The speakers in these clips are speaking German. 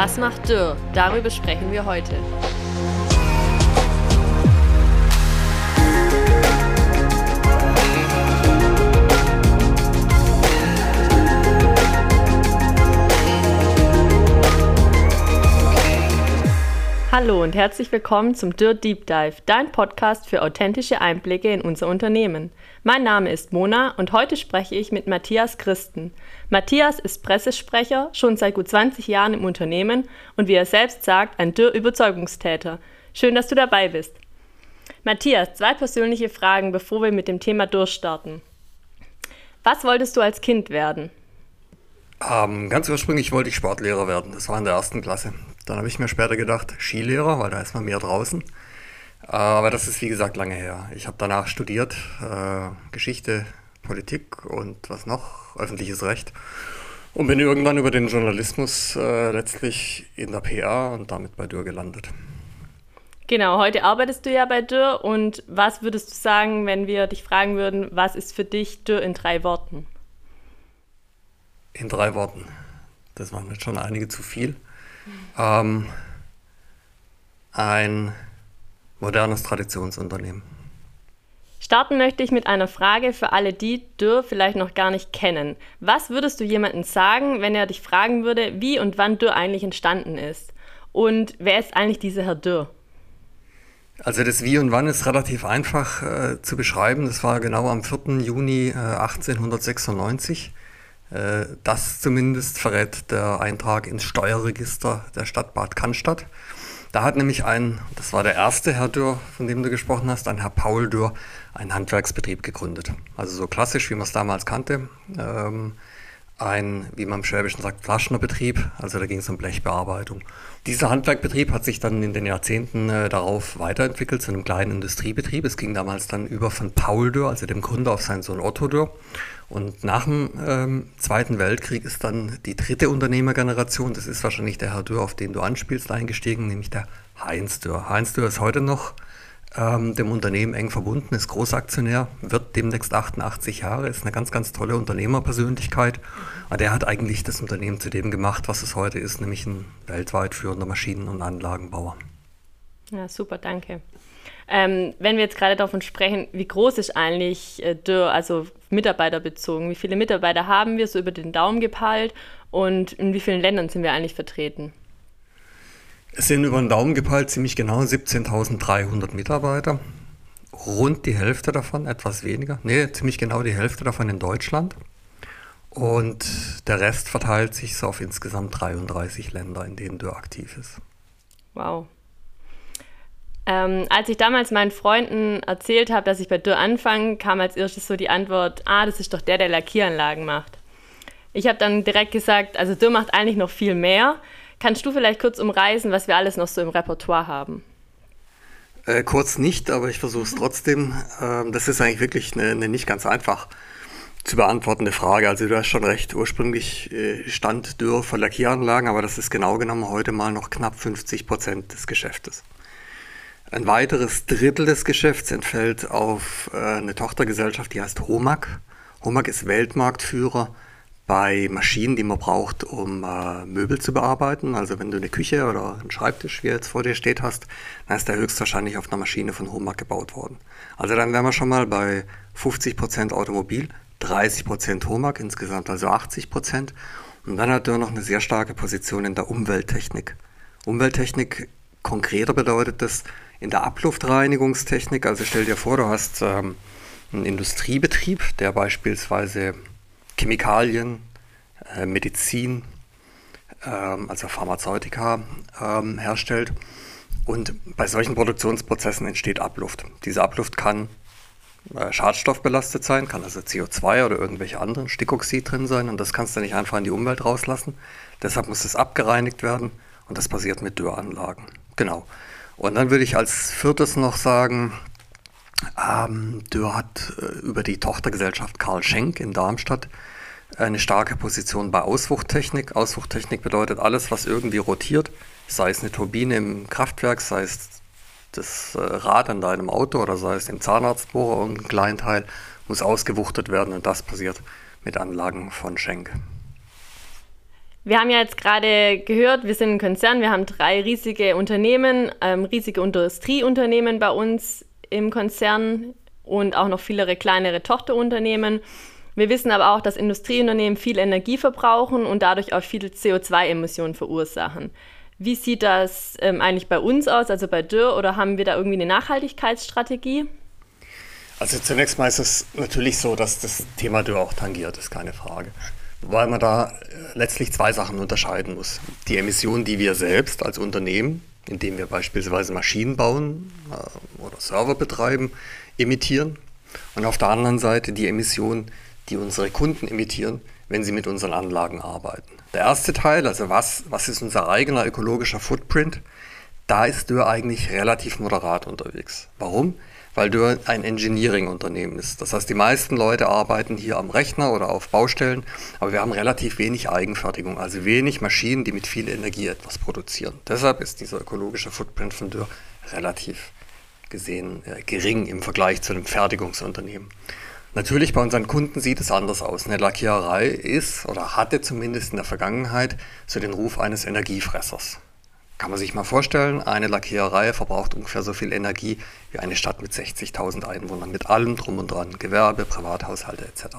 Was macht Dürr? Darüber sprechen wir heute. Hallo und herzlich willkommen zum Dirt Deep Dive, dein Podcast für authentische Einblicke in unser Unternehmen. Mein Name ist Mona und heute spreche ich mit Matthias Christen. Matthias ist Pressesprecher, schon seit gut 20 Jahren im Unternehmen und wie er selbst sagt, ein Dürr-Überzeugungstäter. Schön, dass du dabei bist. Matthias, zwei persönliche Fragen, bevor wir mit dem Thema durchstarten. Was wolltest du als Kind werden? Ähm, ganz ursprünglich wollte ich Sportlehrer werden. Das war in der ersten Klasse. Dann habe ich mir später gedacht, Skilehrer, weil da ist man mehr draußen. Aber das ist wie gesagt lange her. Ich habe danach studiert, äh, Geschichte, Politik und was noch, öffentliches Recht. Und bin irgendwann über den Journalismus äh, letztlich in der PR und damit bei Dürr gelandet. Genau, heute arbeitest du ja bei Dürr und was würdest du sagen, wenn wir dich fragen würden, was ist für dich Dürr in drei Worten? In drei Worten. Das waren jetzt schon einige zu viel. Ähm, ein modernes Traditionsunternehmen. Starten möchte ich mit einer Frage für alle, die Dürr vielleicht noch gar nicht kennen. Was würdest du jemandem sagen, wenn er dich fragen würde, wie und wann Dürr eigentlich entstanden ist? Und wer ist eigentlich dieser Herr Dürr? Also das Wie und Wann ist relativ einfach äh, zu beschreiben. Das war genau am 4. Juni äh, 1896. Äh, das zumindest verrät der Eintrag ins Steuerregister der Stadt Bad Cannstatt. Da hat nämlich ein, das war der erste Herr Dürr, von dem du gesprochen hast, ein Herr Paul Dürr, einen Handwerksbetrieb gegründet. Also so klassisch, wie man es damals kannte. Ähm, ein, wie man im Schwäbischen sagt, Flaschnerbetrieb, also da ging es um Blechbearbeitung. Dieser Handwerkbetrieb hat sich dann in den Jahrzehnten äh, darauf weiterentwickelt zu einem kleinen Industriebetrieb. Es ging damals dann über von Paul Dürr, also dem Gründer, auf seinen Sohn Otto Dürr. Und nach dem ähm, Zweiten Weltkrieg ist dann die dritte Unternehmergeneration, das ist wahrscheinlich der Herr Dürr, auf den du anspielst, eingestiegen, nämlich der Heinz Dürr. Heinz Dürr ist heute noch ähm, dem Unternehmen eng verbunden, ist Großaktionär, wird demnächst 88 Jahre, ist eine ganz, ganz tolle Unternehmerpersönlichkeit. Aber der hat eigentlich das Unternehmen zu dem gemacht, was es heute ist, nämlich ein weltweit führender Maschinen- und Anlagenbauer. Ja, super, danke. Ähm, wenn wir jetzt gerade davon sprechen, wie groß ist eigentlich äh, Dürr, also mitarbeiterbezogen? Wie viele Mitarbeiter haben wir so über den Daumen gepeilt und in wie vielen Ländern sind wir eigentlich vertreten? Es sind über den Daumen gepeilt ziemlich genau 17.300 Mitarbeiter. Rund die Hälfte davon, etwas weniger, nee, ziemlich genau die Hälfte davon in Deutschland. Und der Rest verteilt sich so auf insgesamt 33 Länder, in denen Dürr aktiv ist. Wow, ähm, als ich damals meinen Freunden erzählt habe, dass ich bei Dürr anfange, kam als erstes so die Antwort, ah, das ist doch der, der Lackieranlagen macht. Ich habe dann direkt gesagt, also Dürr macht eigentlich noch viel mehr. Kannst du vielleicht kurz umreißen, was wir alles noch so im Repertoire haben? Äh, kurz nicht, aber ich versuche es trotzdem. Ähm, das ist eigentlich wirklich eine, eine, nicht ganz einfach zu beantwortende Frage. Also du hast schon recht, ursprünglich äh, stand Dürr für Lackieranlagen, aber das ist genau genommen heute mal noch knapp 50 Prozent des Geschäftes. Ein weiteres Drittel des Geschäfts entfällt auf äh, eine Tochtergesellschaft, die heißt Homag. Homag ist Weltmarktführer bei Maschinen, die man braucht, um äh, Möbel zu bearbeiten. Also wenn du eine Küche oder einen Schreibtisch, wie jetzt vor dir steht, hast, dann ist der höchstwahrscheinlich auf einer Maschine von Homag gebaut worden. Also dann wären wir schon mal bei 50% Automobil, 30% Homag, insgesamt also 80%. Und dann hat er noch eine sehr starke Position in der Umwelttechnik. Umwelttechnik konkreter bedeutet das, in der Abluftreinigungstechnik, also stell dir vor, du hast ähm, einen Industriebetrieb, der beispielsweise Chemikalien, äh, Medizin, ähm, also Pharmazeutika ähm, herstellt. Und bei solchen Produktionsprozessen entsteht Abluft. Diese Abluft kann äh, schadstoffbelastet sein, kann also CO2 oder irgendwelche anderen Stickoxid drin sein und das kannst du nicht einfach in die Umwelt rauslassen. Deshalb muss es abgereinigt werden und das passiert mit Dürranlagen. Genau. Und dann würde ich als viertes noch sagen, ähm, Dürr hat äh, über die Tochtergesellschaft Karl Schenk in Darmstadt eine starke Position bei Auswuchttechnik. Auswuchttechnik bedeutet alles, was irgendwie rotiert, sei es eine Turbine im Kraftwerk, sei es das äh, Rad an deinem Auto oder sei es im Zahnarztbohrer und ein kleinen Teil, muss ausgewuchtet werden und das passiert mit Anlagen von Schenk. Wir haben ja jetzt gerade gehört, wir sind ein Konzern, wir haben drei riesige Unternehmen, ähm, riesige Industrieunternehmen bei uns im Konzern und auch noch viele kleinere Tochterunternehmen. Wir wissen aber auch, dass Industrieunternehmen viel Energie verbrauchen und dadurch auch viele CO2-Emissionen verursachen. Wie sieht das ähm, eigentlich bei uns aus, also bei Dürr, oder haben wir da irgendwie eine Nachhaltigkeitsstrategie? Also zunächst mal ist es natürlich so, dass das Thema Dürr auch tangiert, ist keine Frage. Weil man da äh, letztlich zwei Sachen unterscheiden muss. Die Emissionen, die wir selbst als Unternehmen, indem wir beispielsweise Maschinen bauen äh, oder Server betreiben, emittieren. Und auf der anderen Seite die Emissionen, die unsere Kunden emittieren, wenn sie mit unseren Anlagen arbeiten. Der erste Teil, also was, was ist unser eigener ökologischer Footprint, da ist Dürr eigentlich relativ moderat unterwegs. Warum? Weil Dürr ein Engineering-Unternehmen ist. Das heißt, die meisten Leute arbeiten hier am Rechner oder auf Baustellen, aber wir haben relativ wenig Eigenfertigung, also wenig Maschinen, die mit viel Energie etwas produzieren. Deshalb ist dieser ökologische Footprint von Dürr relativ gesehen äh, gering im Vergleich zu einem Fertigungsunternehmen. Natürlich bei unseren Kunden sieht es anders aus. Eine Lackiererei ist oder hatte zumindest in der Vergangenheit so den Ruf eines Energiefressers. Kann man sich mal vorstellen, eine Lackiererei verbraucht ungefähr so viel Energie wie eine Stadt mit 60.000 Einwohnern, mit allem drum und dran, Gewerbe, Privathaushalte etc.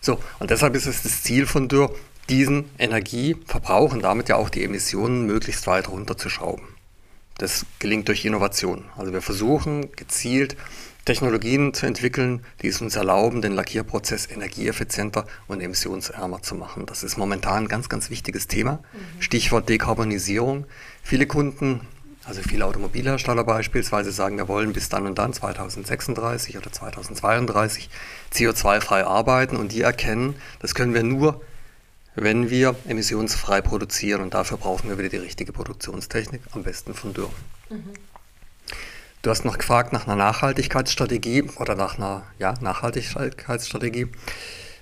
So, und deshalb ist es das Ziel von Dürr, diesen Energieverbrauch und damit ja auch die Emissionen möglichst weit runterzuschrauben. Das gelingt durch Innovation. Also wir versuchen gezielt Technologien zu entwickeln, die es uns erlauben, den Lackierprozess energieeffizienter und emissionsärmer zu machen. Das ist momentan ein ganz, ganz wichtiges Thema. Mhm. Stichwort Dekarbonisierung. Viele Kunden, also viele Automobilhersteller beispielsweise, sagen, wir wollen bis dann und dann 2036 oder 2032 CO2-frei arbeiten und die erkennen, das können wir nur, wenn wir emissionsfrei produzieren und dafür brauchen wir wieder die richtige Produktionstechnik, am besten von Dürr. Mhm. Du hast noch gefragt nach einer Nachhaltigkeitsstrategie oder nach einer ja, Nachhaltigkeitsstrategie.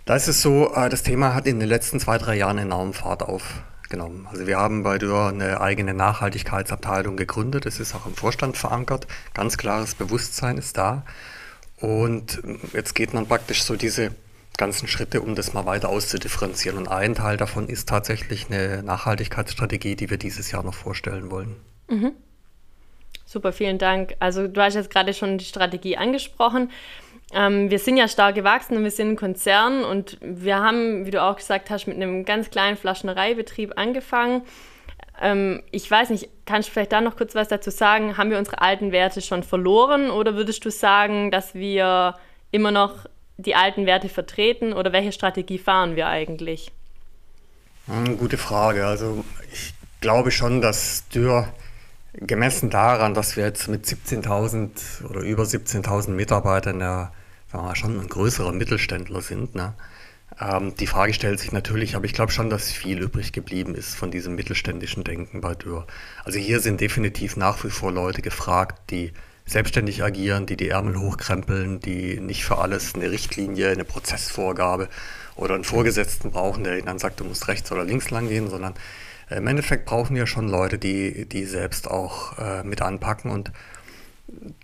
Da ist es so, äh, das Thema hat in den letzten zwei, drei Jahren enorm Fahrt aufgenommen. Also wir haben bei Dürr eine eigene Nachhaltigkeitsabteilung gegründet. Es ist auch im Vorstand verankert. Ganz klares Bewusstsein ist da. Und jetzt geht man praktisch so diese ganzen Schritte, um das mal weiter auszudifferenzieren. Und ein Teil davon ist tatsächlich eine Nachhaltigkeitsstrategie, die wir dieses Jahr noch vorstellen wollen. Mhm. Super, vielen Dank. Also du hast jetzt gerade schon die Strategie angesprochen. Ähm, wir sind ja stark gewachsen und wir sind ein Konzern und wir haben, wie du auch gesagt hast, mit einem ganz kleinen Flaschenereibetrieb angefangen. Ähm, ich weiß nicht, kannst du vielleicht da noch kurz was dazu sagen? Haben wir unsere alten Werte schon verloren oder würdest du sagen, dass wir immer noch die alten Werte vertreten oder welche Strategie fahren wir eigentlich? Hm, gute Frage. Also ich glaube schon, dass Dürr Gemessen daran, dass wir jetzt mit 17.000 oder über 17.000 Mitarbeitern ja wir, schon ein größerer Mittelständler sind, ne? ähm, die Frage stellt sich natürlich, aber ich glaube schon, dass viel übrig geblieben ist von diesem mittelständischen Denken bei Dürr. Also hier sind definitiv nach wie vor Leute gefragt, die selbstständig agieren, die die Ärmel hochkrempeln, die nicht für alles eine Richtlinie, eine Prozessvorgabe oder einen Vorgesetzten brauchen, der ihnen dann sagt, du musst rechts oder links lang gehen, sondern im Endeffekt brauchen wir schon Leute, die, die selbst auch äh, mit anpacken. Und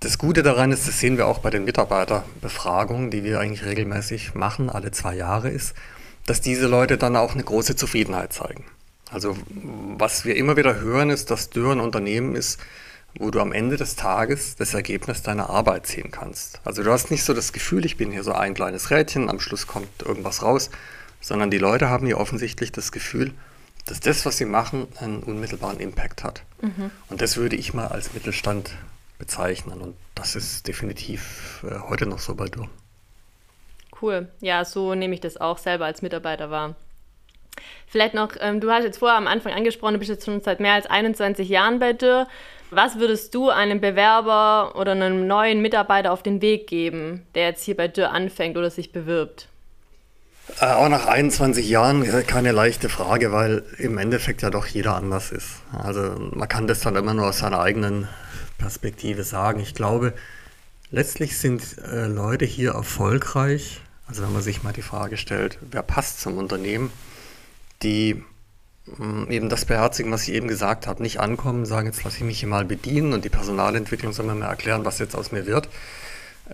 das Gute daran ist, das sehen wir auch bei den Mitarbeiterbefragungen, die wir eigentlich regelmäßig machen, alle zwei Jahre, ist, dass diese Leute dann auch eine große Zufriedenheit zeigen. Also was wir immer wieder hören, ist, dass Dürr ein Unternehmen ist, wo du am Ende des Tages das Ergebnis deiner Arbeit sehen kannst. Also du hast nicht so das Gefühl, ich bin hier so ein kleines Rädchen, am Schluss kommt irgendwas raus, sondern die Leute haben hier offensichtlich das Gefühl, dass das, was sie machen, einen unmittelbaren Impact hat. Mhm. Und das würde ich mal als Mittelstand bezeichnen. Und das ist definitiv äh, heute noch so bei Dur. Cool. Ja, so nehme ich das auch selber als Mitarbeiter wahr. Vielleicht noch, ähm, du hast jetzt vorher am Anfang angesprochen, du bist jetzt schon seit mehr als 21 Jahren bei Dürr. Was würdest du einem Bewerber oder einem neuen Mitarbeiter auf den Weg geben, der jetzt hier bei Dürr anfängt oder sich bewirbt? Äh, auch nach 21 Jahren keine leichte Frage, weil im Endeffekt ja doch jeder anders ist. Also man kann das dann immer nur aus seiner eigenen Perspektive sagen. Ich glaube, letztlich sind äh, Leute hier erfolgreich, also wenn man sich mal die Frage stellt, wer passt zum Unternehmen, die mm, eben das beherzigen, was ich eben gesagt habe, nicht ankommen, sagen, jetzt lasse ich mich hier mal bedienen und die Personalentwicklung soll mir mal erklären, was jetzt aus mir wird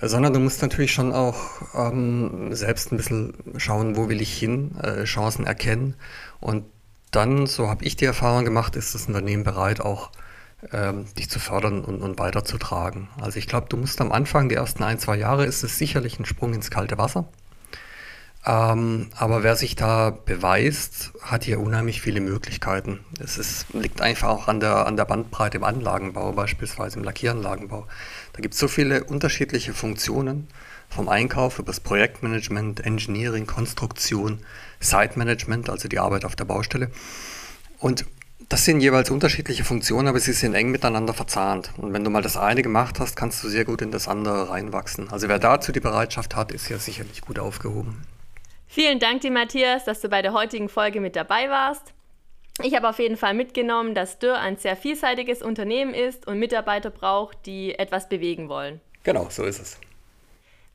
sondern du musst natürlich schon auch ähm, selbst ein bisschen schauen, wo will ich hin, äh, Chancen erkennen und dann, so habe ich die Erfahrung gemacht, ist das Unternehmen bereit, auch ähm, dich zu fördern und, und weiterzutragen. Also ich glaube, du musst am Anfang, die ersten ein, zwei Jahre, ist es sicherlich ein Sprung ins kalte Wasser. Ähm, aber wer sich da beweist, hat hier unheimlich viele Möglichkeiten. Es ist, liegt einfach auch an der, an der Bandbreite im Anlagenbau, beispielsweise im Lackieranlagenbau. Da gibt es so viele unterschiedliche Funktionen, vom Einkauf über das Projektmanagement, Engineering, Konstruktion, Site-Management, also die Arbeit auf der Baustelle. Und das sind jeweils unterschiedliche Funktionen, aber sie sind eng miteinander verzahnt. Und wenn du mal das eine gemacht hast, kannst du sehr gut in das andere reinwachsen. Also wer dazu die Bereitschaft hat, ist ja sicherlich gut aufgehoben. Vielen Dank dir, Matthias, dass du bei der heutigen Folge mit dabei warst. Ich habe auf jeden Fall mitgenommen, dass Dürr ein sehr vielseitiges Unternehmen ist und Mitarbeiter braucht, die etwas bewegen wollen. Genau, so ist es.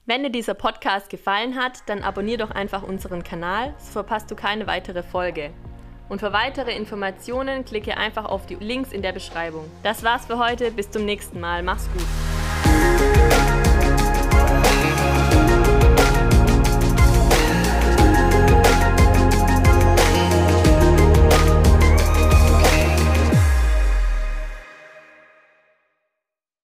Wenn dir dieser Podcast gefallen hat, dann abonnier doch einfach unseren Kanal, so verpasst du keine weitere Folge. Und für weitere Informationen klicke einfach auf die Links in der Beschreibung. Das war's für heute, bis zum nächsten Mal, mach's gut.